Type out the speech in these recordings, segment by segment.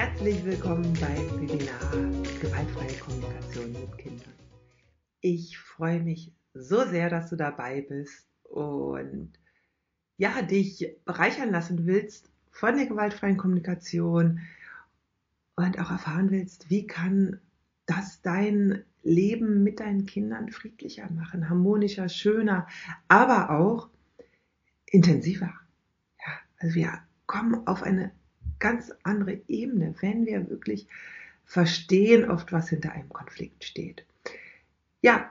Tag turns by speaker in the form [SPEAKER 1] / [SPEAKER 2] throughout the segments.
[SPEAKER 1] Herzlich willkommen beim Webinar Gewaltfreie Kommunikation mit Kindern. Ich freue mich so sehr, dass du dabei bist und ja, dich bereichern lassen willst von der gewaltfreien Kommunikation und auch erfahren willst, wie kann das dein Leben mit deinen Kindern friedlicher machen, harmonischer, schöner, aber auch intensiver. Ja, also wir kommen auf eine ganz andere Ebene, wenn wir wirklich verstehen oft, was hinter einem Konflikt steht. Ja,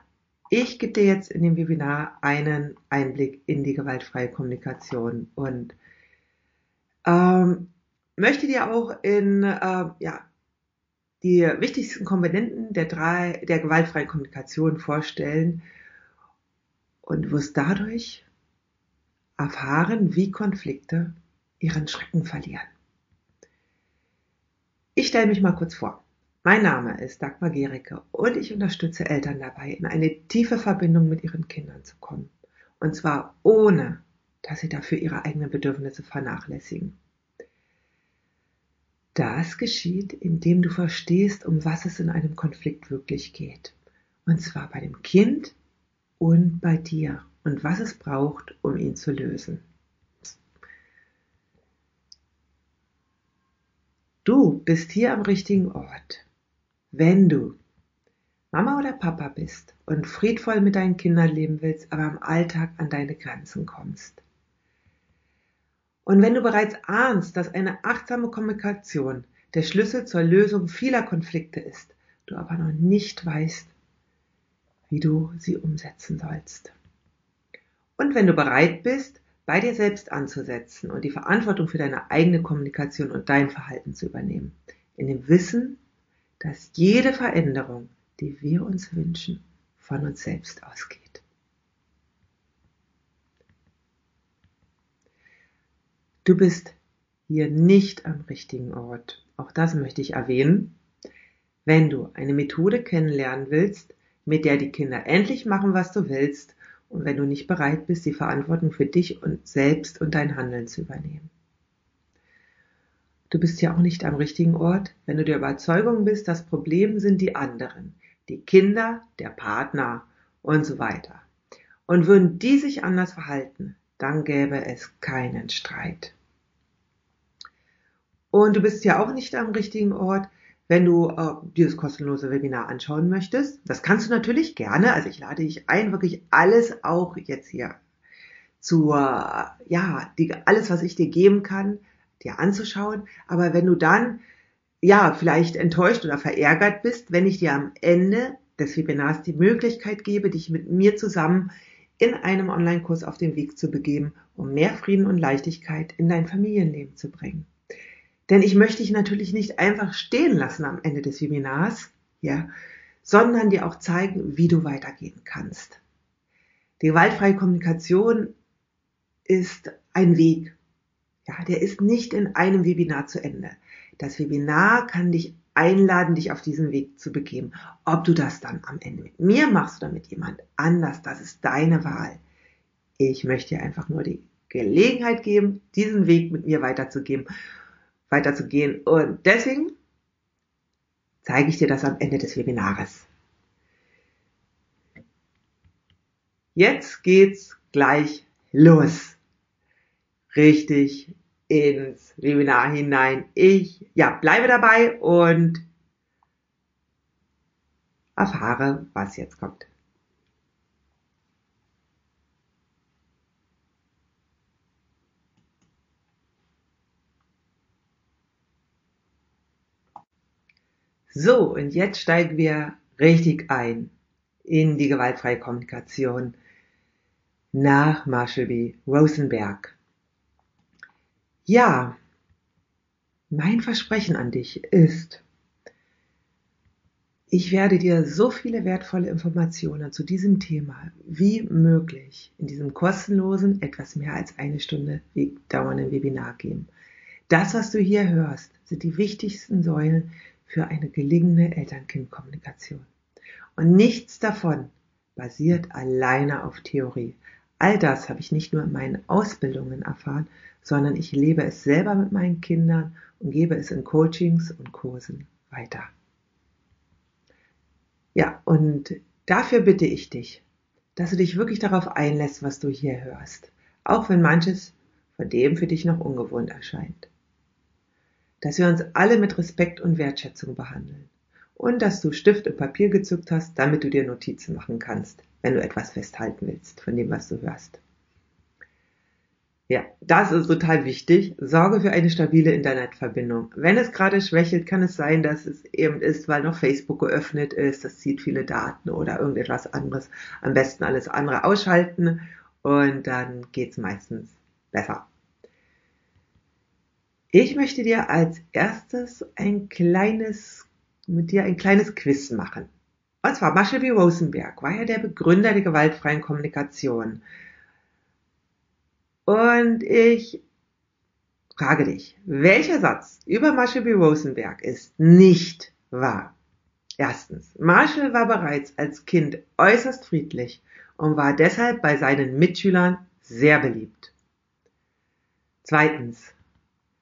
[SPEAKER 1] ich gebe dir jetzt in dem Webinar einen Einblick in die gewaltfreie Kommunikation und ähm, möchte dir auch in äh, ja, die wichtigsten Komponenten der drei der gewaltfreien Kommunikation vorstellen und wirst dadurch erfahren, wie Konflikte ihren Schrecken verlieren. Ich stelle mich mal kurz vor. Mein Name ist Dagmar Gericke und ich unterstütze Eltern dabei, in eine tiefe Verbindung mit ihren Kindern zu kommen. Und zwar ohne, dass sie dafür ihre eigenen Bedürfnisse vernachlässigen. Das geschieht, indem du verstehst, um was es in einem Konflikt wirklich geht. Und zwar bei dem Kind und bei dir und was es braucht, um ihn zu lösen. Du bist hier am richtigen Ort. Wenn du Mama oder Papa bist und friedvoll mit deinen Kindern leben willst, aber im Alltag an deine Grenzen kommst. Und wenn du bereits ahnst, dass eine achtsame Kommunikation der Schlüssel zur Lösung vieler Konflikte ist, du aber noch nicht weißt, wie du sie umsetzen sollst. Und wenn du bereit bist, bei dir selbst anzusetzen und die Verantwortung für deine eigene Kommunikation und dein Verhalten zu übernehmen. In dem Wissen, dass jede Veränderung, die wir uns wünschen, von uns selbst ausgeht. Du bist hier nicht am richtigen Ort. Auch das möchte ich erwähnen. Wenn du eine Methode kennenlernen willst, mit der die Kinder endlich machen, was du willst und wenn du nicht bereit bist, die Verantwortung für dich und selbst und dein Handeln zu übernehmen. Du bist ja auch nicht am richtigen Ort, wenn du der Überzeugung bist, das Problem sind die anderen, die Kinder, der Partner und so weiter. Und würden die sich anders verhalten, dann gäbe es keinen Streit. Und du bist ja auch nicht am richtigen Ort, wenn du äh, dieses kostenlose Webinar anschauen möchtest. Das kannst du natürlich gerne. Also ich lade dich ein, wirklich alles auch jetzt hier zu, ja, die, alles, was ich dir geben kann, dir anzuschauen. Aber wenn du dann, ja, vielleicht enttäuscht oder verärgert bist, wenn ich dir am Ende des Webinars die Möglichkeit gebe, dich mit mir zusammen in einem Online-Kurs auf den Weg zu begeben, um mehr Frieden und Leichtigkeit in dein Familienleben zu bringen. Denn ich möchte dich natürlich nicht einfach stehen lassen am Ende des Webinars, ja, sondern dir auch zeigen, wie du weitergehen kannst. Die gewaltfreie Kommunikation ist ein Weg. Ja, der ist nicht in einem Webinar zu Ende. Das Webinar kann dich einladen, dich auf diesen Weg zu begeben. Ob du das dann am Ende mit mir machst oder mit jemand anders, das ist deine Wahl. Ich möchte dir einfach nur die Gelegenheit geben, diesen Weg mit mir weiterzugeben weiterzugehen. Und deswegen zeige ich dir das am Ende des Webinars. Jetzt geht's gleich los. Richtig ins Webinar hinein. Ich, ja, bleibe dabei und erfahre, was jetzt kommt. So, und jetzt steigen wir richtig ein in die gewaltfreie Kommunikation nach Marshall B. Rosenberg. Ja, mein Versprechen an dich ist, ich werde dir so viele wertvolle Informationen zu diesem Thema wie möglich in diesem kostenlosen, etwas mehr als eine Stunde dauernden Webinar geben. Das, was du hier hörst, sind die wichtigsten Säulen für eine gelingende Eltern-Kind-Kommunikation. Und nichts davon basiert alleine auf Theorie. All das habe ich nicht nur in meinen Ausbildungen erfahren, sondern ich lebe es selber mit meinen Kindern und gebe es in Coachings und Kursen weiter. Ja, und dafür bitte ich dich, dass du dich wirklich darauf einlässt, was du hier hörst, auch wenn manches von dem für dich noch ungewohnt erscheint. Dass wir uns alle mit Respekt und Wertschätzung behandeln und dass du Stift und Papier gezückt hast, damit du dir Notizen machen kannst, wenn du etwas festhalten willst von dem, was du hörst. Ja, das ist total wichtig. Sorge für eine stabile Internetverbindung. Wenn es gerade schwächelt, kann es sein, dass es eben ist, weil noch Facebook geöffnet ist. Das zieht viele Daten oder irgendetwas anderes. Am besten alles andere ausschalten und dann geht's meistens besser. Ich möchte dir als erstes ein kleines, mit dir ein kleines Quiz machen. Und zwar Marshall B. Rosenberg war ja der Begründer der gewaltfreien Kommunikation. Und ich frage dich, welcher Satz über Marshall B. Rosenberg ist nicht wahr? Erstens, Marshall war bereits als Kind äußerst friedlich und war deshalb bei seinen Mitschülern sehr beliebt. Zweitens,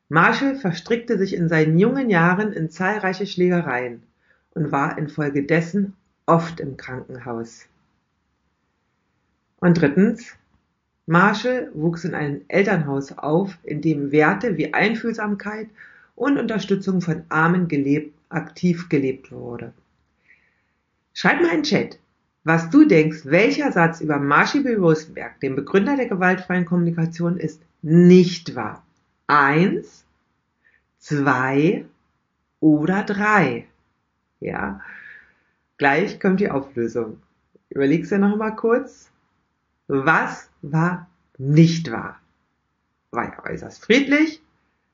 [SPEAKER 1] Marshall verstrickte sich in seinen jungen Jahren in zahlreiche Schlägereien und war infolgedessen oft im Krankenhaus. Und drittens, Marshall wuchs in einem Elternhaus auf, in dem Werte wie Einfühlsamkeit und Unterstützung von Armen gelebt, aktiv gelebt wurde. Schreib mal in Chat, was du denkst, welcher Satz über Marshall B. Rosenberg, dem Begründer der gewaltfreien Kommunikation, ist nicht wahr. Eins, zwei oder drei. Ja, Gleich kommt die Auflösung. Überlegst du noch mal kurz. Was war nicht wahr? War er äußerst friedlich?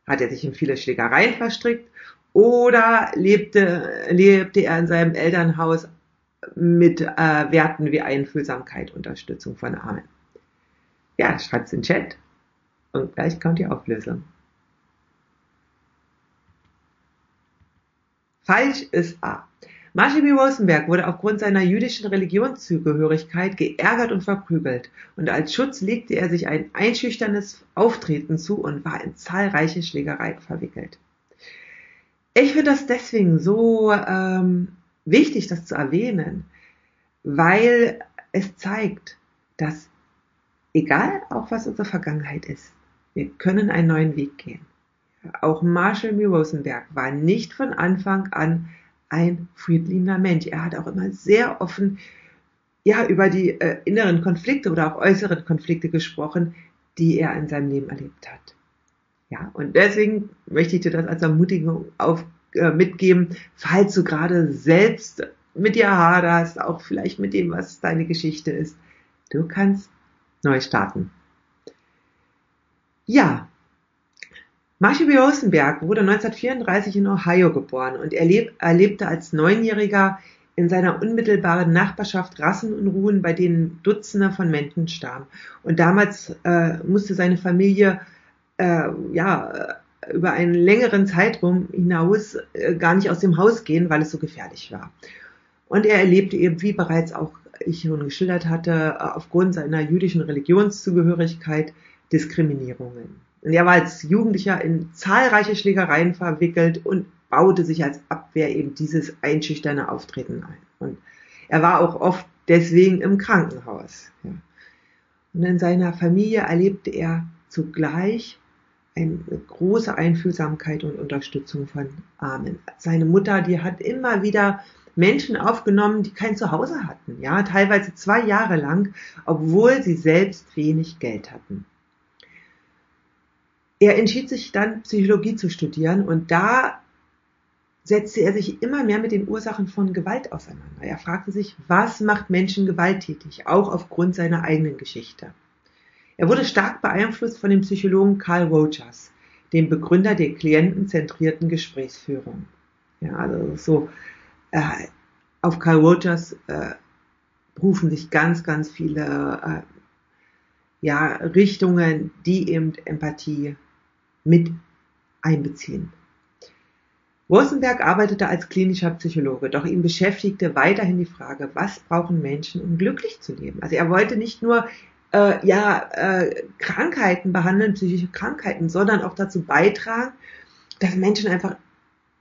[SPEAKER 1] Hat er sich in viele Schlägereien verstrickt? Oder lebte, lebte er in seinem Elternhaus mit äh, Werten wie Einfühlsamkeit, Unterstützung von Armen? Ja, schreibt's in den Chat. Und gleich kommt die Auflösung. Falsch ist A. Marshall B. Rosenberg wurde aufgrund seiner jüdischen Religionszugehörigkeit geärgert und verprügelt, und als Schutz legte er sich ein einschüchterndes Auftreten zu und war in zahlreiche Schlägereien verwickelt. Ich finde das deswegen so ähm, wichtig, das zu erwähnen, weil es zeigt, dass egal auch was unsere Vergangenheit ist, wir können einen neuen Weg gehen. Auch Marshall B. Rosenberg war nicht von Anfang an ein friedlicher Mensch. Er hat auch immer sehr offen ja, über die äh, inneren Konflikte oder auch äußeren Konflikte gesprochen, die er in seinem Leben erlebt hat. Ja, und deswegen möchte ich dir das als Ermutigung auf, äh, mitgeben, falls du gerade selbst mit dir haderst, auch vielleicht mit dem, was deine Geschichte ist. Du kannst neu starten. Ja, Marshall B. Rosenberg wurde 1934 in Ohio geboren und er, leb, er lebte als Neunjähriger in seiner unmittelbaren Nachbarschaft Rassenunruhen, bei denen Dutzende von Menschen starben. Und damals äh, musste seine Familie äh, ja über einen längeren Zeitraum hinaus äh, gar nicht aus dem Haus gehen, weil es so gefährlich war. Und er erlebte eben, wie bereits auch ich schon geschildert hatte, aufgrund seiner jüdischen Religionszugehörigkeit Diskriminierungen. Und er war als Jugendlicher in zahlreiche Schlägereien verwickelt und baute sich als Abwehr eben dieses einschüchternde Auftreten ein. Und er war auch oft deswegen im Krankenhaus. Und in seiner Familie erlebte er zugleich eine große Einfühlsamkeit und Unterstützung von Armen. Seine Mutter, die hat immer wieder Menschen aufgenommen, die kein Zuhause hatten, ja, teilweise zwei Jahre lang, obwohl sie selbst wenig Geld hatten. Er entschied sich dann, Psychologie zu studieren und da setzte er sich immer mehr mit den Ursachen von Gewalt auseinander. Er fragte sich, was macht Menschen gewalttätig, auch aufgrund seiner eigenen Geschichte. Er wurde stark beeinflusst von dem Psychologen Carl Rogers, dem Begründer der klientenzentrierten Gesprächsführung. Ja, also so äh, auf Carl Rogers äh, berufen sich ganz, ganz viele äh, ja, Richtungen, die eben Empathie mit einbeziehen. Rosenberg arbeitete als klinischer Psychologe, doch ihn beschäftigte weiterhin die Frage, was brauchen Menschen, um glücklich zu leben? Also er wollte nicht nur äh, ja, äh, Krankheiten behandeln, psychische Krankheiten, sondern auch dazu beitragen, dass Menschen einfach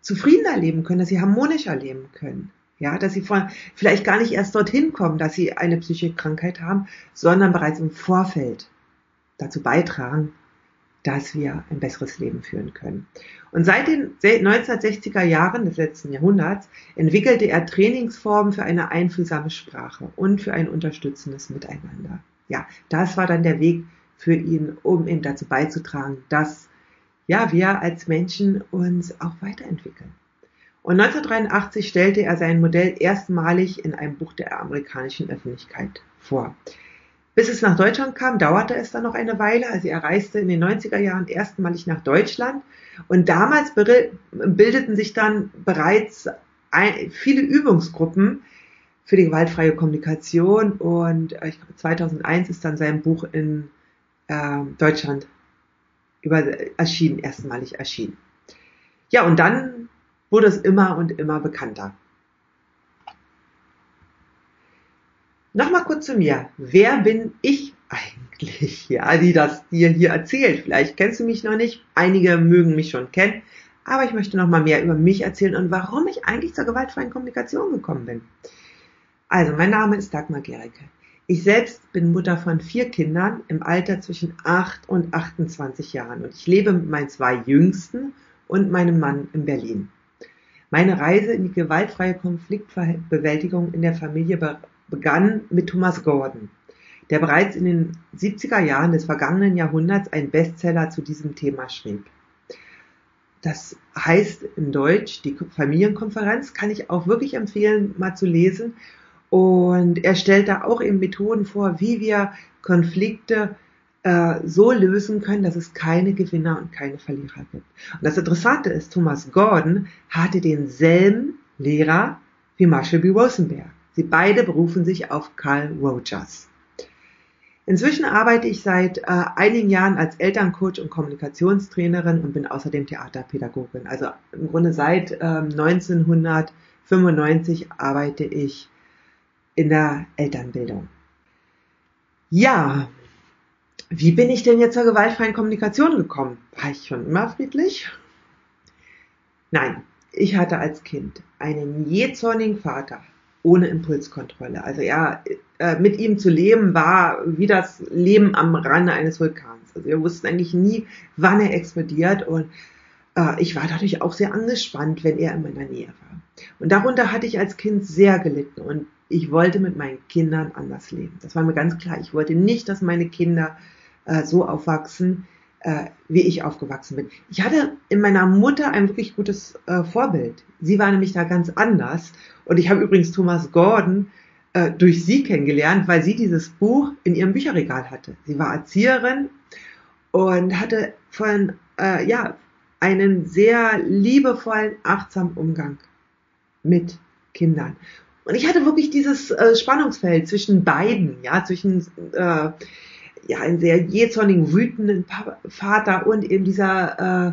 [SPEAKER 1] zufriedener leben können, dass sie harmonischer leben können. Ja, dass sie von, vielleicht gar nicht erst dorthin kommen, dass sie eine psychische Krankheit haben, sondern bereits im Vorfeld dazu beitragen, dass wir ein besseres Leben führen können. Und seit den 1960er Jahren des letzten Jahrhunderts entwickelte er Trainingsformen für eine einfühlsame Sprache und für ein unterstützendes Miteinander. Ja, das war dann der Weg für ihn, um eben dazu beizutragen, dass ja, wir als Menschen uns auch weiterentwickeln. Und 1983 stellte er sein Modell erstmalig in einem Buch der amerikanischen Öffentlichkeit vor. Bis es nach Deutschland kam, dauerte es dann noch eine Weile. Also er reiste in den 90er Jahren erstmalig nach Deutschland. Und damals bildeten sich dann bereits viele Übungsgruppen für die gewaltfreie Kommunikation. Und äh, ich glaube, 2001 ist dann sein Buch in äh, Deutschland über, erschienen, erstmalig erschienen. Ja, und dann wurde es immer und immer bekannter. Nochmal kurz zu mir. Wer bin ich eigentlich? Ja, die das dir hier erzählt. Vielleicht kennst du mich noch nicht. Einige mögen mich schon kennen. Aber ich möchte noch mal mehr über mich erzählen und warum ich eigentlich zur gewaltfreien Kommunikation gekommen bin. Also, mein Name ist Dagmar Gericke. Ich selbst bin Mutter von vier Kindern im Alter zwischen 8 und 28 Jahren und ich lebe mit meinen zwei Jüngsten und meinem Mann in Berlin. Meine Reise in die gewaltfreie Konfliktbewältigung in der Familie begann mit Thomas Gordon, der bereits in den 70er Jahren des vergangenen Jahrhunderts einen Bestseller zu diesem Thema schrieb. Das heißt in Deutsch, die Familienkonferenz kann ich auch wirklich empfehlen, mal zu lesen. Und er stellt da auch eben Methoden vor, wie wir Konflikte äh, so lösen können, dass es keine Gewinner und keine Verlierer gibt. Und das Interessante ist, Thomas Gordon hatte denselben Lehrer wie Marshall B. Rosenberg. Sie beide berufen sich auf Carl Rogers. Inzwischen arbeite ich seit äh, einigen Jahren als Elterncoach und Kommunikationstrainerin und bin außerdem Theaterpädagogin. Also im Grunde seit ähm, 1995 arbeite ich in der Elternbildung. Ja, wie bin ich denn jetzt zur gewaltfreien Kommunikation gekommen? War ich schon immer friedlich? Nein, ich hatte als Kind einen jähzornigen Vater, ohne Impulskontrolle. Also ja, äh, mit ihm zu leben war wie das Leben am Rande eines Vulkans. Also wir wussten eigentlich nie, wann er explodiert und äh, ich war dadurch auch sehr angespannt, wenn er in meiner Nähe war. Und darunter hatte ich als Kind sehr gelitten und ich wollte mit meinen Kindern anders leben. Das war mir ganz klar. Ich wollte nicht, dass meine Kinder äh, so aufwachsen, äh, wie ich aufgewachsen bin. Ich hatte in meiner Mutter ein wirklich gutes äh, Vorbild. Sie war nämlich da ganz anders. Und ich habe übrigens Thomas Gordon äh, durch sie kennengelernt, weil sie dieses Buch in ihrem Bücherregal hatte. Sie war Erzieherin und hatte von, äh, ja, einen sehr liebevollen, achtsamen Umgang mit Kindern. Und ich hatte wirklich dieses äh, Spannungsfeld zwischen beiden, ja, zwischen äh, ja, einen sehr jähzornigen, wütenden Vater und eben dieser äh,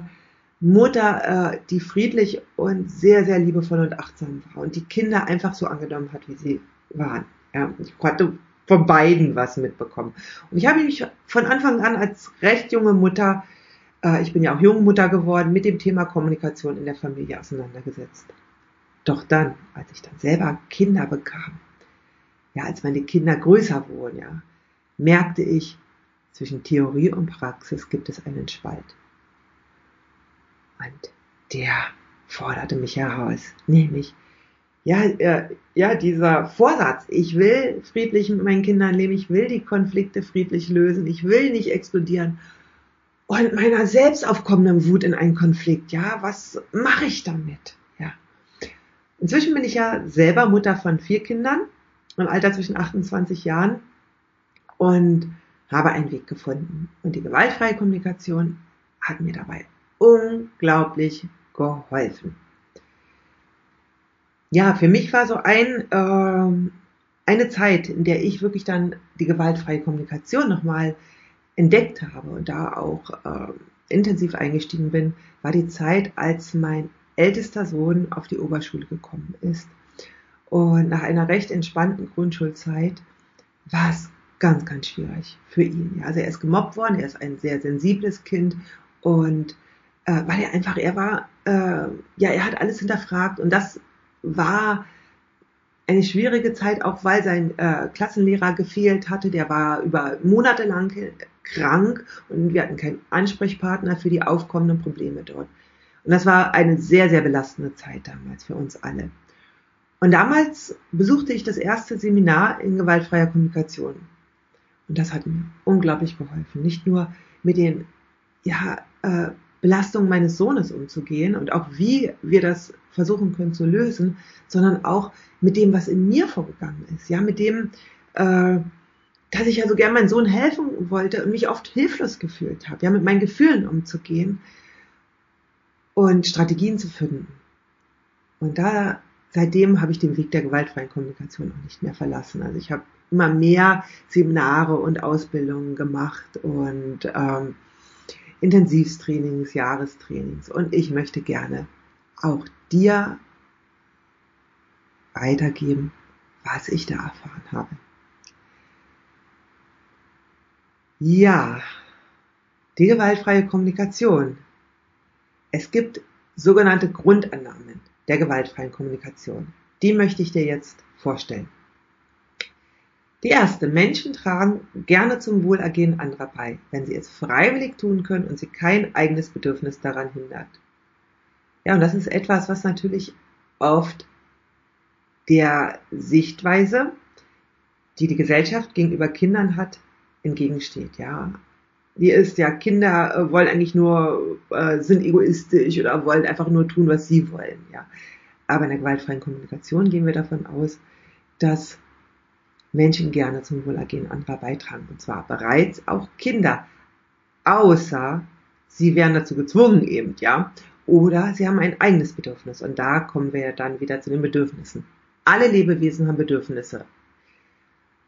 [SPEAKER 1] Mutter, äh, die friedlich und sehr, sehr liebevoll und achtsam war und die Kinder einfach so angenommen hat, wie sie waren. Ja, ich hatte von beiden was mitbekommen. Und ich habe mich von Anfang an als recht junge Mutter, äh, ich bin ja auch junge Mutter geworden, mit dem Thema Kommunikation in der Familie auseinandergesetzt. Doch dann, als ich dann selber Kinder bekam, ja, als meine Kinder größer wurden, ja, merkte ich, zwischen Theorie und Praxis gibt es einen Spalt. Und der forderte mich heraus, nämlich, ja, äh, ja, dieser Vorsatz, ich will friedlich mit meinen Kindern leben, ich will die Konflikte friedlich lösen, ich will nicht explodieren. Und meiner selbst aufkommenden Wut in einen Konflikt, ja, was mache ich damit? Ja. Inzwischen bin ich ja selber Mutter von vier Kindern im Alter zwischen 28 Jahren und habe einen Weg gefunden. Und die gewaltfreie Kommunikation hat mir dabei unglaublich geholfen. Ja, für mich war so ein, äh, eine Zeit, in der ich wirklich dann die gewaltfreie Kommunikation nochmal entdeckt habe und da auch äh, intensiv eingestiegen bin, war die Zeit, als mein ältester Sohn auf die Oberschule gekommen ist. Und nach einer recht entspannten Grundschulzeit war es ganz, ganz schwierig für ihn. Ja, also er ist gemobbt worden, er ist ein sehr sensibles Kind und äh, weil er einfach, er war, äh, ja, er hat alles hinterfragt und das war eine schwierige Zeit, auch weil sein äh, Klassenlehrer gefehlt hatte. Der war über Monate lang krank und wir hatten keinen Ansprechpartner für die aufkommenden Probleme dort. Und das war eine sehr, sehr belastende Zeit damals für uns alle. Und damals besuchte ich das erste Seminar in gewaltfreier Kommunikation. Und das hat mir unglaublich geholfen. Nicht nur mit den ja, äh, Belastungen meines Sohnes umzugehen und auch wie wir das versuchen können zu lösen, sondern auch mit dem, was in mir vorgegangen ist. Ja, mit dem, äh, dass ich also gern meinem Sohn helfen wollte und mich oft hilflos gefühlt habe, ja, mit meinen Gefühlen umzugehen und Strategien zu finden. Und da, seitdem habe ich den Weg der gewaltfreien Kommunikation auch nicht mehr verlassen. Also ich habe immer mehr Seminare und Ausbildungen gemacht und ähm, Intensivstrainings, Jahrestrainings. Und ich möchte gerne auch dir weitergeben, was ich da erfahren habe. Ja, die gewaltfreie Kommunikation. Es gibt sogenannte Grundannahmen der gewaltfreien Kommunikation. Die möchte ich dir jetzt vorstellen. Die erste, Menschen tragen gerne zum Wohlergehen anderer bei, wenn sie es freiwillig tun können und sie kein eigenes Bedürfnis daran hindert. Ja, und das ist etwas, was natürlich oft der Sichtweise, die die Gesellschaft gegenüber Kindern hat, entgegensteht. Ja, die ist ja, Kinder äh, wollen eigentlich nur, äh, sind egoistisch oder wollen einfach nur tun, was sie wollen. Ja, aber in der gewaltfreien Kommunikation gehen wir davon aus, dass Menschen gerne zum Wohlergehen anderer beitragen. Und zwar bereits auch Kinder. Außer sie werden dazu gezwungen eben, ja. Oder sie haben ein eigenes Bedürfnis. Und da kommen wir dann wieder zu den Bedürfnissen. Alle Lebewesen haben Bedürfnisse.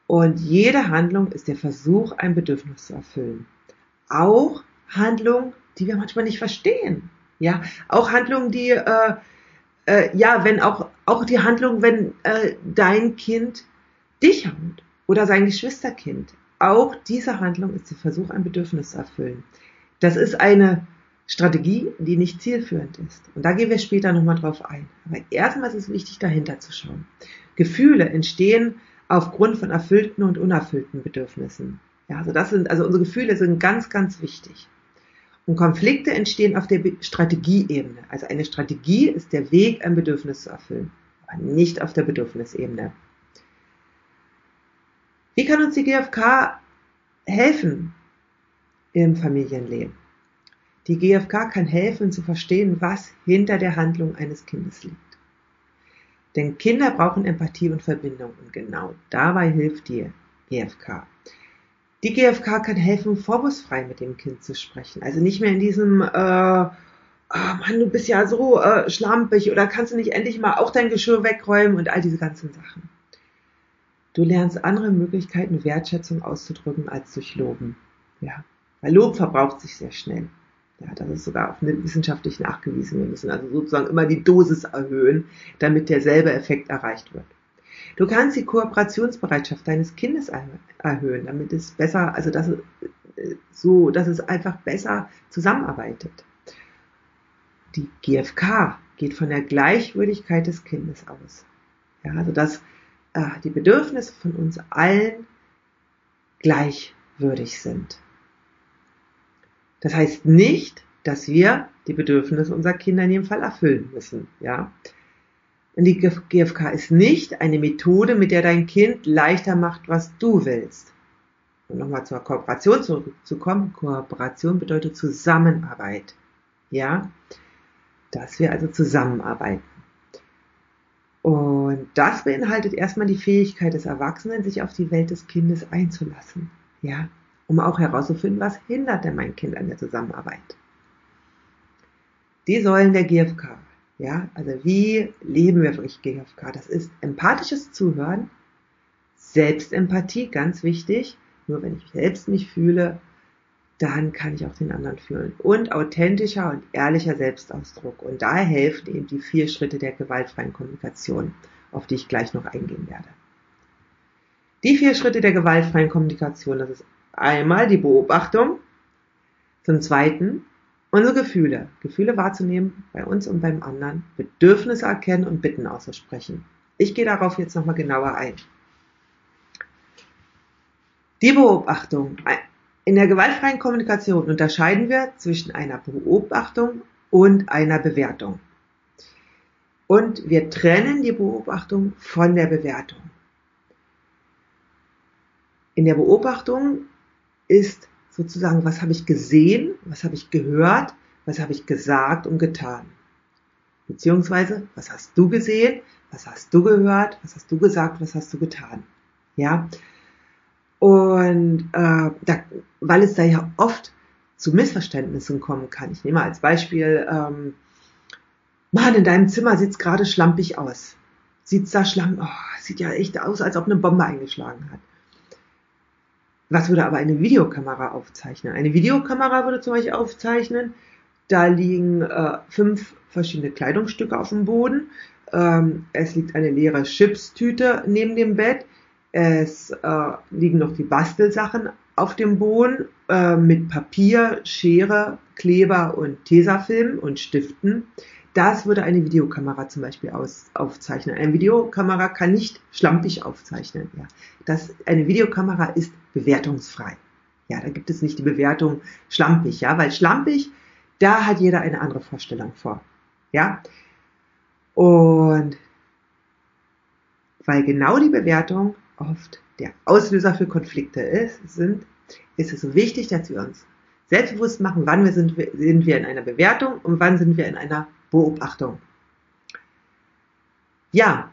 [SPEAKER 1] Und jede Handlung ist der Versuch, ein Bedürfnis zu erfüllen. Auch Handlungen, die wir manchmal nicht verstehen. Ja, auch Handlungen, die, äh, äh, ja, wenn auch, auch die Handlung, wenn äh, dein Kind dich haut oder sein Geschwisterkind. Auch diese Handlung ist der Versuch, ein Bedürfnis zu erfüllen. Das ist eine Strategie, die nicht zielführend ist. Und da gehen wir später nochmal drauf ein. Aber erstmal ist es wichtig, dahinter zu schauen. Gefühle entstehen aufgrund von erfüllten und unerfüllten Bedürfnissen. Ja, also das sind, also unsere Gefühle sind ganz, ganz wichtig. Und Konflikte entstehen auf der Strategieebene. Also eine Strategie ist der Weg, ein Bedürfnis zu erfüllen, aber nicht auf der Bedürfnisebene. Wie kann uns die GfK helfen im Familienleben? Die GfK kann helfen zu verstehen, was hinter der Handlung eines Kindes liegt. Denn Kinder brauchen Empathie und Verbindung und genau dabei hilft die GfK. Die GfK kann helfen, vorwurfsfrei mit dem Kind zu sprechen. Also nicht mehr in diesem, äh, oh Mann, du bist ja so äh, schlampig oder kannst du nicht endlich mal auch dein Geschirr wegräumen und all diese ganzen Sachen. Du lernst andere Möglichkeiten, Wertschätzung auszudrücken als durch Loben. Ja. Weil Lob verbraucht sich sehr schnell. Ja, das ist sogar auch wissenschaftlich nachgewiesen. Wir müssen also sozusagen immer die Dosis erhöhen, damit derselbe Effekt erreicht wird. Du kannst die Kooperationsbereitschaft deines Kindes erhöhen, damit es besser, also dass es, so, dass es einfach besser zusammenarbeitet. Die GfK geht von der Gleichwürdigkeit des Kindes aus. Ja, also dass äh, die Bedürfnisse von uns allen gleichwürdig sind. Das heißt nicht, dass wir die Bedürfnisse unserer Kinder in jedem Fall erfüllen müssen, ja. Und die GfK ist nicht eine Methode, mit der dein Kind leichter macht, was du willst. Und nochmal zur Kooperation zurückzukommen. Kooperation bedeutet Zusammenarbeit. Ja? Dass wir also zusammenarbeiten. Und das beinhaltet erstmal die Fähigkeit des Erwachsenen, sich auf die Welt des Kindes einzulassen. Ja, um auch herauszufinden, was hindert denn mein Kind an der Zusammenarbeit. Die Säulen der GfK. Ja, also wie leben wir wirklich GfK? Das ist empathisches Zuhören, Selbstempathie, ganz wichtig. Nur wenn ich selbst mich fühle, dann kann ich auch den anderen fühlen. Und authentischer und ehrlicher Selbstausdruck. Und da helfen eben die vier Schritte der gewaltfreien Kommunikation, auf die ich gleich noch eingehen werde. Die vier Schritte der gewaltfreien Kommunikation, das ist einmal die Beobachtung, zum zweiten unsere Gefühle, Gefühle wahrzunehmen bei uns und beim anderen, Bedürfnisse erkennen und Bitten auszusprechen. Ich gehe darauf jetzt nochmal genauer ein. Die Beobachtung. In der gewaltfreien Kommunikation unterscheiden wir zwischen einer Beobachtung und einer Bewertung. Und wir trennen die Beobachtung von der Bewertung. In der Beobachtung ist sozusagen, was habe ich gesehen, was habe ich gehört, was habe ich gesagt und getan. Beziehungsweise, was hast du gesehen, was hast du gehört, was hast du gesagt, was hast du getan. Ja. Und äh, da, weil es da ja oft zu Missverständnissen kommen kann. Ich nehme als Beispiel, ähm, Mann, in deinem Zimmer sieht's gerade schlampig aus. Sieht's da schlamm, oh, sieht ja echt aus, als ob eine Bombe eingeschlagen hat. Was würde aber eine Videokamera aufzeichnen? Eine Videokamera würde zum Beispiel aufzeichnen, da liegen äh, fünf verschiedene Kleidungsstücke auf dem Boden. Ähm, es liegt eine leere Chipstüte neben dem Bett. Es äh, liegen noch die Bastelsachen auf dem Boden äh, mit Papier, Schere, Kleber und Tesafilm und Stiften. Das würde eine Videokamera zum Beispiel aus, aufzeichnen. Eine Videokamera kann nicht schlampig aufzeichnen. Ja. Das, eine Videokamera ist bewertungsfrei. Ja, da gibt es nicht die Bewertung schlampig, ja, weil schlampig, da hat jeder eine andere Vorstellung vor. Ja. Und weil genau die Bewertung oft der Auslöser für Konflikte ist, sind, ist es wichtig, dass wir uns selbstbewusst machen, wann wir sind, sind wir in einer Bewertung und wann sind wir in einer Beobachtung. Ja,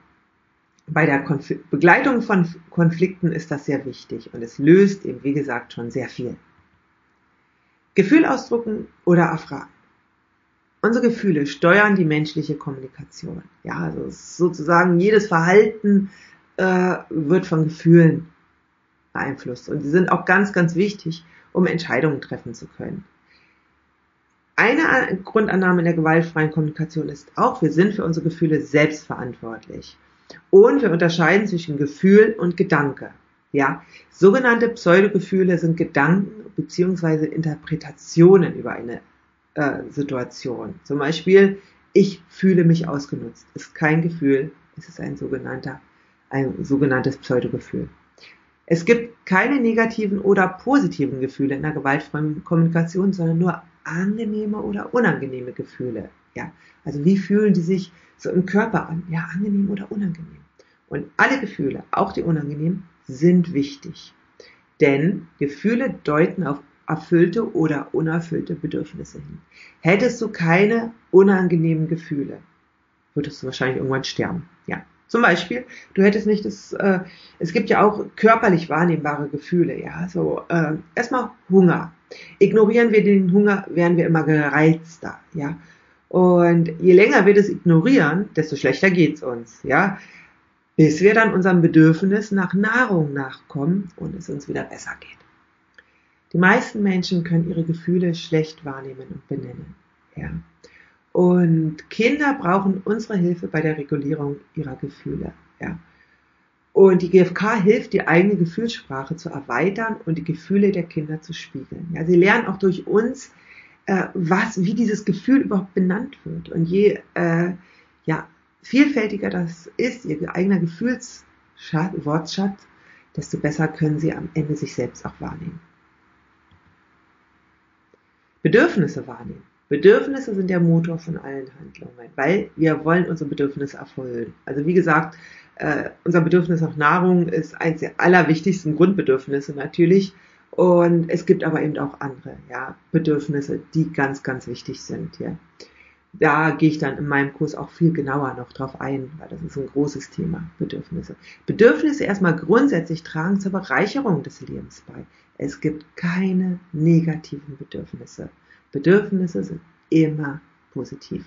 [SPEAKER 1] bei der Konfl Begleitung von Konflikten ist das sehr wichtig und es löst eben, wie gesagt, schon sehr viel. Gefühl ausdrucken oder erfragen. Unsere Gefühle steuern die menschliche Kommunikation. Ja, also sozusagen jedes Verhalten äh, wird von Gefühlen beeinflusst und sie sind auch ganz, ganz wichtig, um Entscheidungen treffen zu können. Eine Grundannahme in der gewaltfreien Kommunikation ist auch, wir sind für unsere Gefühle selbst verantwortlich. Und wir unterscheiden zwischen Gefühl und Gedanke. Ja, sogenannte Pseudogefühle sind Gedanken bzw. Interpretationen über eine äh, Situation. Zum Beispiel, ich fühle mich ausgenutzt. Ist kein Gefühl, es ist ein sogenannter, ein sogenanntes Pseudogefühl. Es gibt keine negativen oder positiven Gefühle in der gewaltfreien Kommunikation, sondern nur angenehme oder unangenehme Gefühle. Ja, also wie fühlen die sich so im Körper an? Ja, angenehm oder unangenehm. Und alle Gefühle, auch die unangenehmen, sind wichtig. Denn Gefühle deuten auf erfüllte oder unerfüllte Bedürfnisse hin. Hättest du keine unangenehmen Gefühle, würdest du wahrscheinlich irgendwann sterben. Zum Beispiel, du hättest nicht das, äh, es gibt ja auch körperlich wahrnehmbare Gefühle, ja, so äh, erstmal Hunger. Ignorieren wir den Hunger, werden wir immer gereizter, ja. Und je länger wir das ignorieren, desto schlechter geht's uns, ja. Bis wir dann unserem Bedürfnis nach Nahrung nachkommen und es uns wieder besser geht. Die meisten Menschen können ihre Gefühle schlecht wahrnehmen und benennen, ja. Und Kinder brauchen unsere Hilfe bei der Regulierung ihrer Gefühle. Ja. Und die GfK hilft, die eigene Gefühlssprache zu erweitern und die Gefühle der Kinder zu spiegeln. Ja, sie lernen auch durch uns, äh, was, wie dieses Gefühl überhaupt benannt wird. Und je äh, ja, vielfältiger das ist, ihr eigener Gefühlswortschatz, desto besser können sie am Ende sich selbst auch wahrnehmen. Bedürfnisse wahrnehmen. Bedürfnisse sind der Motor von allen Handlungen, weil wir wollen unsere Bedürfnisse erfüllen. Also wie gesagt, äh, unser Bedürfnis nach Nahrung ist eines der allerwichtigsten Grundbedürfnisse natürlich. Und es gibt aber eben auch andere ja, Bedürfnisse, die ganz, ganz wichtig sind. Ja. Da gehe ich dann in meinem Kurs auch viel genauer noch drauf ein, weil das ist ein großes Thema, Bedürfnisse. Bedürfnisse erstmal grundsätzlich tragen zur Bereicherung des Lebens bei. Es gibt keine negativen Bedürfnisse. Bedürfnisse sind immer positiv.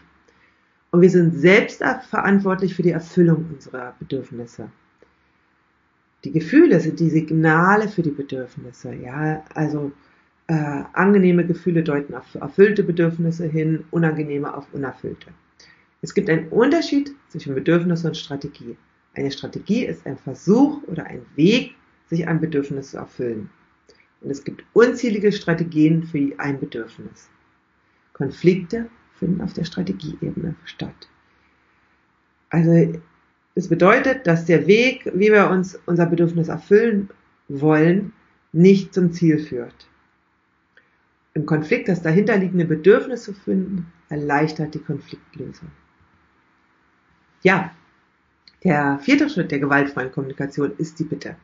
[SPEAKER 1] Und wir sind selbst verantwortlich für die Erfüllung unserer Bedürfnisse. Die Gefühle sind die Signale für die Bedürfnisse. Ja, also äh, angenehme Gefühle deuten auf erfüllte Bedürfnisse hin, unangenehme auf unerfüllte. Es gibt einen Unterschied zwischen Bedürfnis und Strategie. Eine Strategie ist ein Versuch oder ein Weg, sich ein Bedürfnis zu erfüllen. Und es gibt unzählige Strategien für ein Bedürfnis. Konflikte finden auf der Strategieebene statt. Also das bedeutet, dass der Weg, wie wir uns unser Bedürfnis erfüllen wollen, nicht zum Ziel führt. Im Konflikt das dahinterliegende Bedürfnis zu finden, erleichtert die Konfliktlösung. Ja, der vierte Schritt der gewaltfreien Kommunikation ist die Bitte.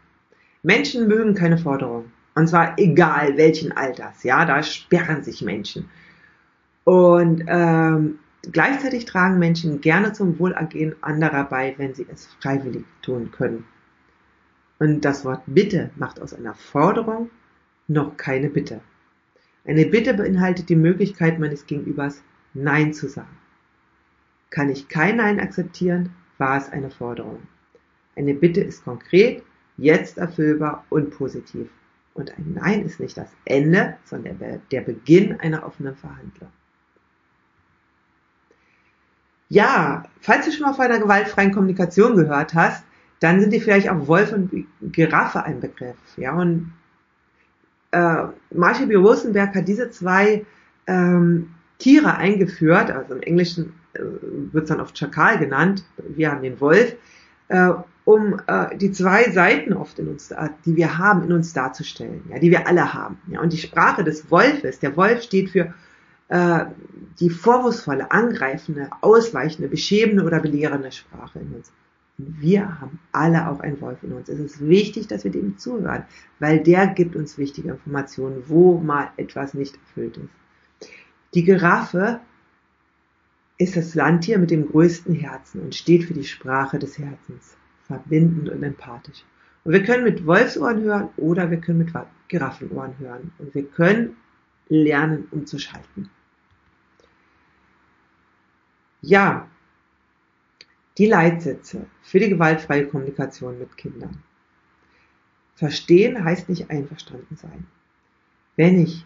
[SPEAKER 1] Menschen mögen keine Forderung. Und zwar egal welchen Alters. Ja, da sperren sich Menschen. Und ähm, gleichzeitig tragen Menschen gerne zum Wohlergehen anderer bei, wenn sie es freiwillig tun können. Und das Wort Bitte macht aus einer Forderung noch keine Bitte. Eine Bitte beinhaltet die Möglichkeit meines Gegenübers, Nein zu sagen. Kann ich kein Nein akzeptieren, war es eine Forderung. Eine Bitte ist konkret, jetzt erfüllbar und positiv. Und ein Nein ist nicht das Ende, sondern der Beginn einer offenen Verhandlung. Ja, falls du schon mal von einer gewaltfreien Kommunikation gehört hast, dann sind dir vielleicht auch Wolf und Giraffe ein Begriff. Ja, und äh, Marshall B. Rosenberg hat diese zwei ähm, Tiere eingeführt, also im Englischen äh, wird es dann oft Schakal genannt, wir haben den Wolf, äh, um äh, die zwei Seiten oft in uns, die wir haben, in uns darzustellen, ja, die wir alle haben. Ja, und die Sprache des Wolfes, der Wolf steht für äh, die vorwurfsvolle, angreifende, ausweichende, beschämende oder belehrende Sprache in uns. Wir haben alle auch einen Wolf in uns. Es ist wichtig, dass wir dem zuhören, weil der gibt uns wichtige Informationen, wo mal etwas nicht erfüllt ist. Die Giraffe ist das Landtier mit dem größten Herzen und steht für die Sprache des Herzens, verbindend und empathisch. Und wir können mit Wolfsohren hören oder wir können mit Giraffenohren hören. Und wir können lernen, umzuschalten. Ja, die Leitsätze für die gewaltfreie Kommunikation mit Kindern. Verstehen heißt nicht einverstanden sein. Wenn ich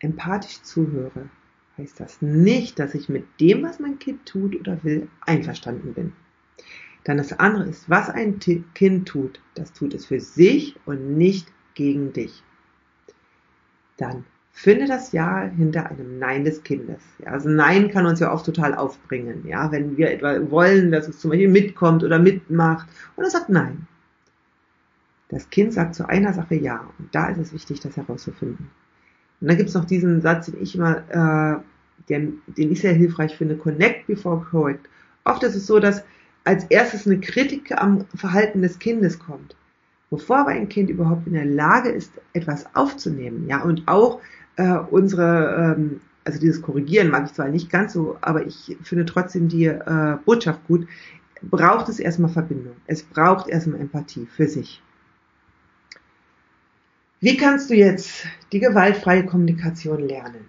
[SPEAKER 1] empathisch zuhöre, heißt das nicht, dass ich mit dem, was mein Kind tut oder will, einverstanden bin. Dann das andere ist, was ein Kind tut, das tut es für sich und nicht gegen dich. Dann Finde das Ja hinter einem Nein des Kindes. Ja, also Nein kann uns ja oft total aufbringen. Ja, wenn wir etwa wollen, dass es zum Beispiel mitkommt oder mitmacht und es sagt Nein. Das Kind sagt zu einer Sache Ja und da ist es wichtig, das herauszufinden. Und dann gibt es noch diesen Satz, den ich immer, äh, den, den ich sehr hilfreich finde, connect before correct. Oft ist es so, dass als erstes eine Kritik am Verhalten des Kindes kommt. Bevor aber ein Kind überhaupt in der Lage ist, etwas aufzunehmen, ja, und auch äh, unsere, ähm, also dieses Korrigieren mag ich zwar nicht ganz so, aber ich finde trotzdem die äh, Botschaft gut, braucht es erstmal Verbindung. Es braucht erstmal Empathie für sich. Wie kannst du jetzt die gewaltfreie Kommunikation lernen?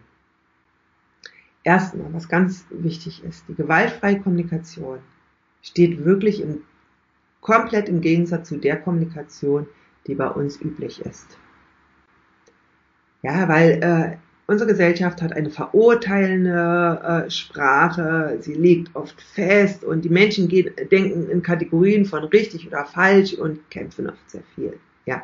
[SPEAKER 1] Erstmal, was ganz wichtig ist, die gewaltfreie Kommunikation steht wirklich im, komplett im Gegensatz zu der Kommunikation, die bei uns üblich ist. Ja, weil äh, unsere Gesellschaft hat eine verurteilende äh, Sprache, sie liegt oft fest und die Menschen gehen, denken in Kategorien von richtig oder falsch und kämpfen oft sehr viel. Ja.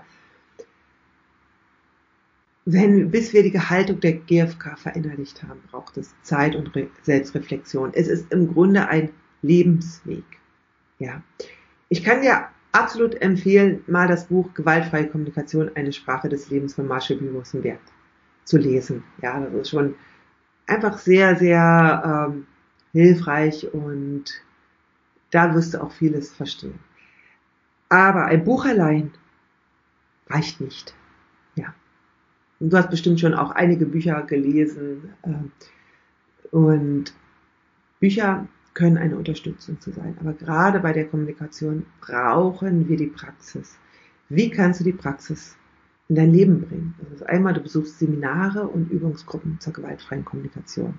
[SPEAKER 1] Wenn, bis wir die Gehaltung der GfK verinnerlicht haben, braucht es Zeit und Re Selbstreflexion. Es ist im Grunde ein Lebensweg. Ja. Ich kann dir absolut empfehlen, mal das Buch Gewaltfreie Kommunikation, eine Sprache des Lebens von Marshall B. Rosenberg zu lesen. Ja, das ist schon einfach sehr, sehr ähm, hilfreich und da wirst du auch vieles verstehen. Aber ein Buch allein reicht nicht. Ja. Und du hast bestimmt schon auch einige Bücher gelesen äh, und Bücher können eine Unterstützung zu sein. Aber gerade bei der Kommunikation brauchen wir die Praxis. Wie kannst du die Praxis in dein Leben bringen? Das ist einmal, du besuchst Seminare und Übungsgruppen zur gewaltfreien Kommunikation.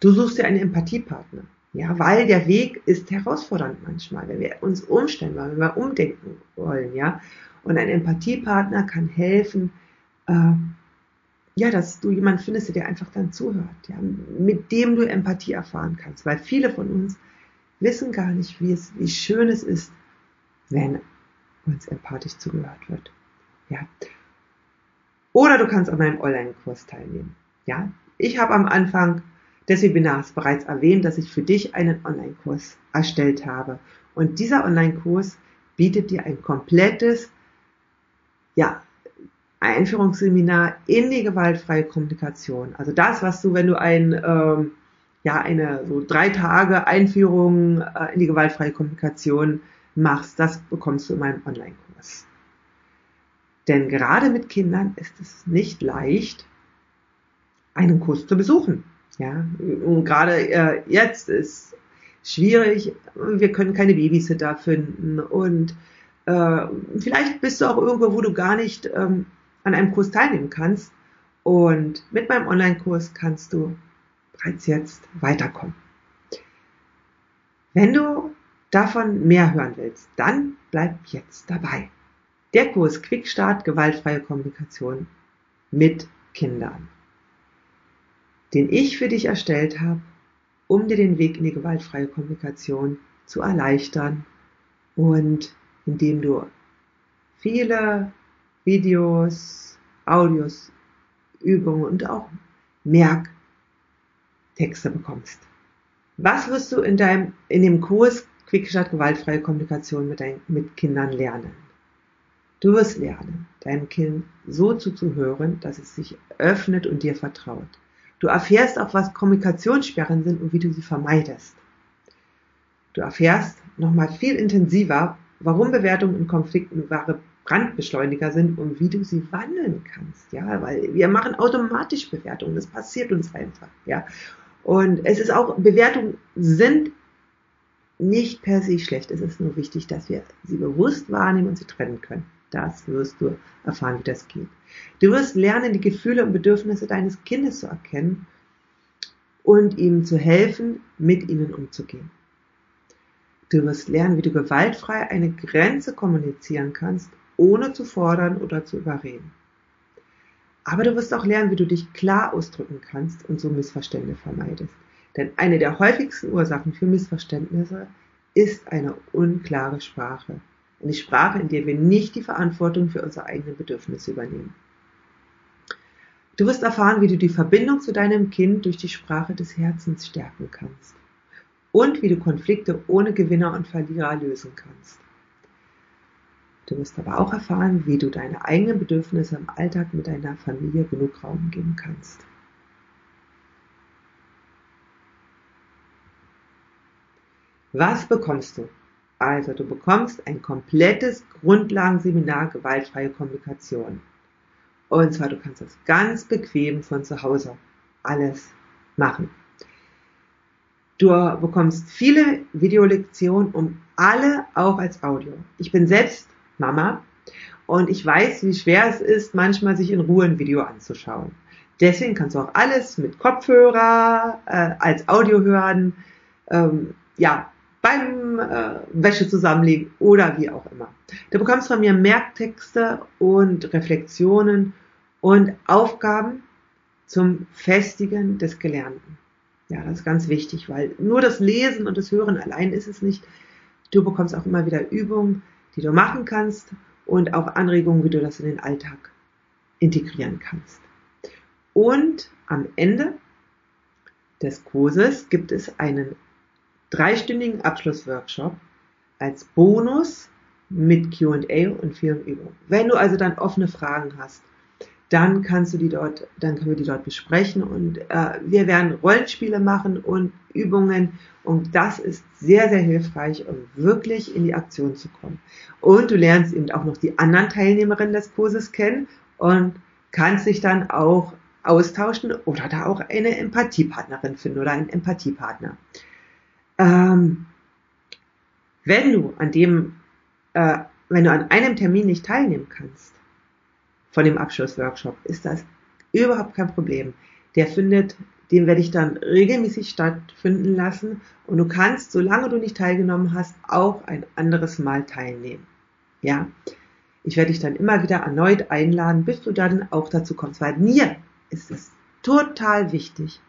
[SPEAKER 1] Du suchst dir einen Empathiepartner. Ja, weil der Weg ist herausfordernd manchmal, wenn wir uns umstellen wollen, wenn wir umdenken wollen, ja. Und ein Empathiepartner kann helfen, äh, ja, dass du jemanden findest, der dir einfach dann zuhört, ja, mit dem du Empathie erfahren kannst, weil viele von uns wissen gar nicht, wie es, wie schön es ist, wenn uns empathisch zugehört wird. Ja. Oder du kannst an meinem Online-Kurs teilnehmen. Ja. Ich habe am Anfang des Webinars bereits erwähnt, dass ich für dich einen Online-Kurs erstellt habe. Und dieser Online-Kurs bietet dir ein komplettes, ja, Einführungsseminar in die gewaltfreie Kommunikation. Also das, was du, wenn du ein, ähm, ja, eine so drei Tage Einführung äh, in die gewaltfreie Kommunikation machst, das bekommst du in meinem Online-Kurs. Denn gerade mit Kindern ist es nicht leicht, einen Kurs zu besuchen. Ja, und gerade äh, jetzt ist schwierig, wir können keine Babysitter finden und äh, vielleicht bist du auch irgendwo, wo du gar nicht ähm, an einem Kurs teilnehmen kannst. Und mit meinem Online-Kurs kannst du bereits jetzt weiterkommen. Wenn du davon mehr hören willst, dann bleib jetzt dabei. Der Kurs Quickstart gewaltfreie Kommunikation mit Kindern, den ich für dich erstellt habe, um dir den Weg in die gewaltfreie Kommunikation zu erleichtern und indem du viele Videos, Audios, Übungen und auch Merktexte bekommst. Was wirst du in deinem, in dem Kurs Quickstart gewaltfreie Kommunikation mit, dein, mit Kindern lernen? Du wirst lernen, deinem Kind so zuzuhören, dass es sich öffnet und dir vertraut. Du erfährst auch, was Kommunikationssperren sind und wie du sie vermeidest. Du erfährst nochmal viel intensiver, warum Bewertungen in Konflikten wahre Brandbeschleuniger sind und wie du sie wandeln kannst, ja, weil wir machen automatisch Bewertungen, das passiert uns einfach, ja. Und es ist auch, Bewertungen sind nicht per se schlecht, es ist nur wichtig, dass wir sie bewusst wahrnehmen und sie trennen können. Das wirst du erfahren, wie das geht. Du wirst lernen, die Gefühle und Bedürfnisse deines Kindes zu erkennen und ihm zu helfen, mit ihnen umzugehen. Du wirst lernen, wie du gewaltfrei eine Grenze kommunizieren kannst ohne zu fordern oder zu überreden. Aber du wirst auch lernen, wie du dich klar ausdrücken kannst und so Missverständnisse vermeidest. Denn eine der häufigsten Ursachen für Missverständnisse ist eine unklare Sprache. Eine Sprache, in der wir nicht die Verantwortung für unsere eigenen Bedürfnisse übernehmen. Du wirst erfahren, wie du die Verbindung zu deinem Kind durch die Sprache des Herzens stärken kannst. Und wie du Konflikte ohne Gewinner und Verlierer lösen kannst. Du wirst aber auch erfahren, wie du deine eigenen Bedürfnisse im Alltag mit deiner Familie genug Raum geben kannst. Was bekommst du? Also du bekommst ein komplettes Grundlagenseminar gewaltfreie Kommunikation. Und zwar du kannst das ganz bequem von zu Hause alles machen. Du bekommst viele Videolektionen um alle auch als Audio. Ich bin selbst Mama. Und ich weiß, wie schwer es ist, manchmal sich in Ruhe ein Video anzuschauen. Deswegen kannst du auch alles mit Kopfhörer äh, als Audio hören, ähm, ja, beim äh, Wäsche zusammenlegen oder wie auch immer. Du bekommst von mir Merktexte und Reflexionen und Aufgaben zum Festigen des Gelernten. Ja, das ist ganz wichtig, weil nur das Lesen und das Hören allein ist es nicht. Du bekommst auch immer wieder Übungen, die du machen kannst und auch Anregungen, wie du das in den Alltag integrieren kannst. Und am Ende des Kurses gibt es einen dreistündigen Abschlussworkshop als Bonus mit Q&A und vielen Übungen. Wenn du also dann offene Fragen hast, dann kannst du die dort, dann können wir die dort besprechen und äh, wir werden Rollenspiele machen und Übungen und das ist sehr, sehr hilfreich, um wirklich in die Aktion zu kommen. Und du lernst eben auch noch die anderen Teilnehmerinnen des Kurses kennen und kannst dich dann auch austauschen oder da auch eine Empathiepartnerin finden oder einen Empathiepartner. Ähm, wenn du an dem, äh, wenn du an einem Termin nicht teilnehmen kannst, von dem Abschlussworkshop, ist das überhaupt kein Problem. Der findet, den werde ich dann regelmäßig stattfinden lassen und du kannst, solange du nicht teilgenommen hast, auch ein anderes Mal teilnehmen. Ja. Ich werde dich dann immer wieder erneut einladen, bis du dann auch dazu kommst, weil mir ist es total wichtig,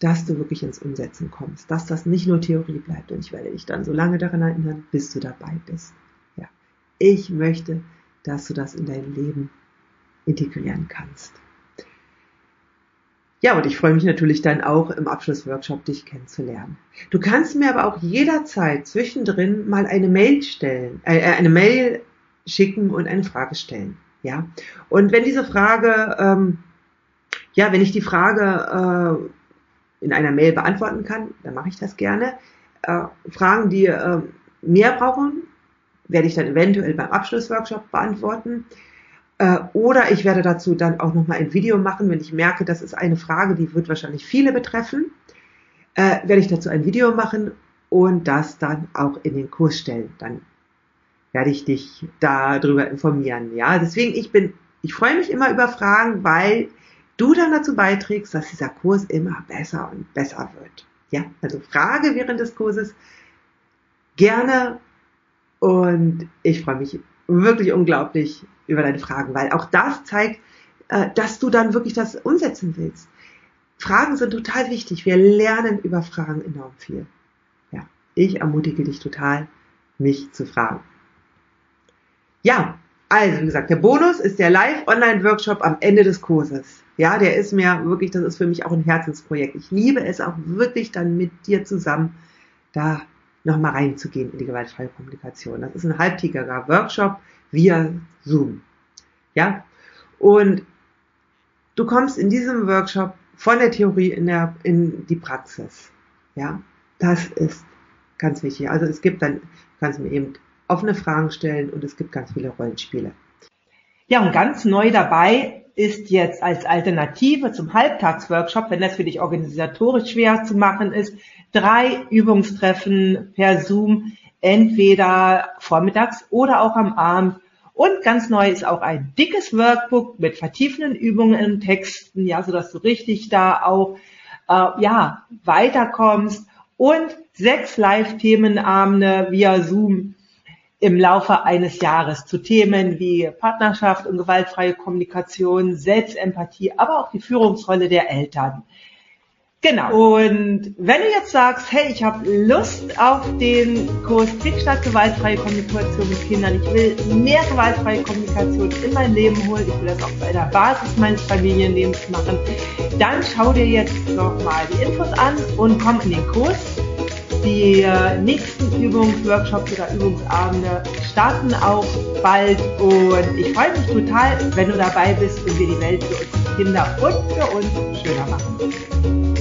[SPEAKER 1] dass du wirklich ins Umsetzen kommst, dass das nicht nur Theorie bleibt und ich werde dich dann so lange daran erinnern, bis du dabei bist. Ja. Ich möchte dass du das in dein Leben integrieren kannst. Ja, und ich freue mich natürlich dann auch im Abschlussworkshop dich kennenzulernen. Du kannst mir aber auch jederzeit zwischendrin mal eine Mail stellen, äh, äh, eine Mail schicken und eine Frage stellen. Ja, und wenn diese Frage, ähm, ja, wenn ich die Frage äh, in einer Mail beantworten kann, dann mache ich das gerne. Äh, Fragen, die äh, mehr brauchen, werde ich dann eventuell beim Abschlussworkshop beantworten. Äh, oder ich werde dazu dann auch nochmal ein Video machen, wenn ich merke, das ist eine Frage, die wird wahrscheinlich viele betreffen, äh, werde ich dazu ein Video machen und das dann auch in den Kurs stellen. Dann werde ich dich darüber informieren. Ja, deswegen ich bin, ich freue mich immer über Fragen, weil du dann dazu beiträgst, dass dieser Kurs immer besser und besser wird. Ja, also Frage während des Kurses gerne und ich freue mich wirklich unglaublich über deine Fragen, weil auch das zeigt, äh, dass du dann wirklich das umsetzen willst. Fragen sind total wichtig. Wir lernen über Fragen enorm viel. Ja, ich ermutige dich total, mich zu fragen. Ja, also wie gesagt, der Bonus ist der Live-Online-Workshop am Ende des Kurses. Ja, der ist mir wirklich, das ist für mich auch ein Herzensprojekt. Ich liebe es auch wirklich dann mit dir zusammen da nochmal reinzugehen in die gewaltfreie Kommunikation. Das ist ein halbtägiger Workshop via Zoom. Ja? Und du kommst in diesem Workshop von der Theorie in, der, in die Praxis. Ja? Das ist ganz wichtig. Also es gibt dann, kannst du mir eben offene Fragen stellen und es gibt ganz viele Rollenspiele.
[SPEAKER 2] Ja, und ganz neu dabei ist jetzt als Alternative zum Halbtagsworkshop, wenn das für dich organisatorisch schwer zu machen ist, drei Übungstreffen per Zoom, entweder vormittags oder auch am Abend. Und ganz neu ist auch ein dickes Workbook mit vertiefenden Übungen und Texten, ja, so dass du richtig da auch äh, ja weiterkommst und sechs Live-Themenabende via Zoom im Laufe eines Jahres zu Themen wie Partnerschaft und gewaltfreie Kommunikation, Selbstempathie, aber auch die Führungsrolle der Eltern. Genau. Und wenn du jetzt sagst, hey, ich habe Lust auf den Kurs Kickstart gewaltfreie Kommunikation mit Kindern, ich will mehr gewaltfreie Kommunikation in mein Leben holen, ich will das auch zu einer Basis meines Familienlebens machen, dann schau dir jetzt nochmal die Infos an und komm in den Kurs. Die nächsten Übungsworkshops oder Übungsabende starten auch bald und ich freue mich total, wenn du dabei bist und wir die Welt für unsere Kinder und für uns schöner machen.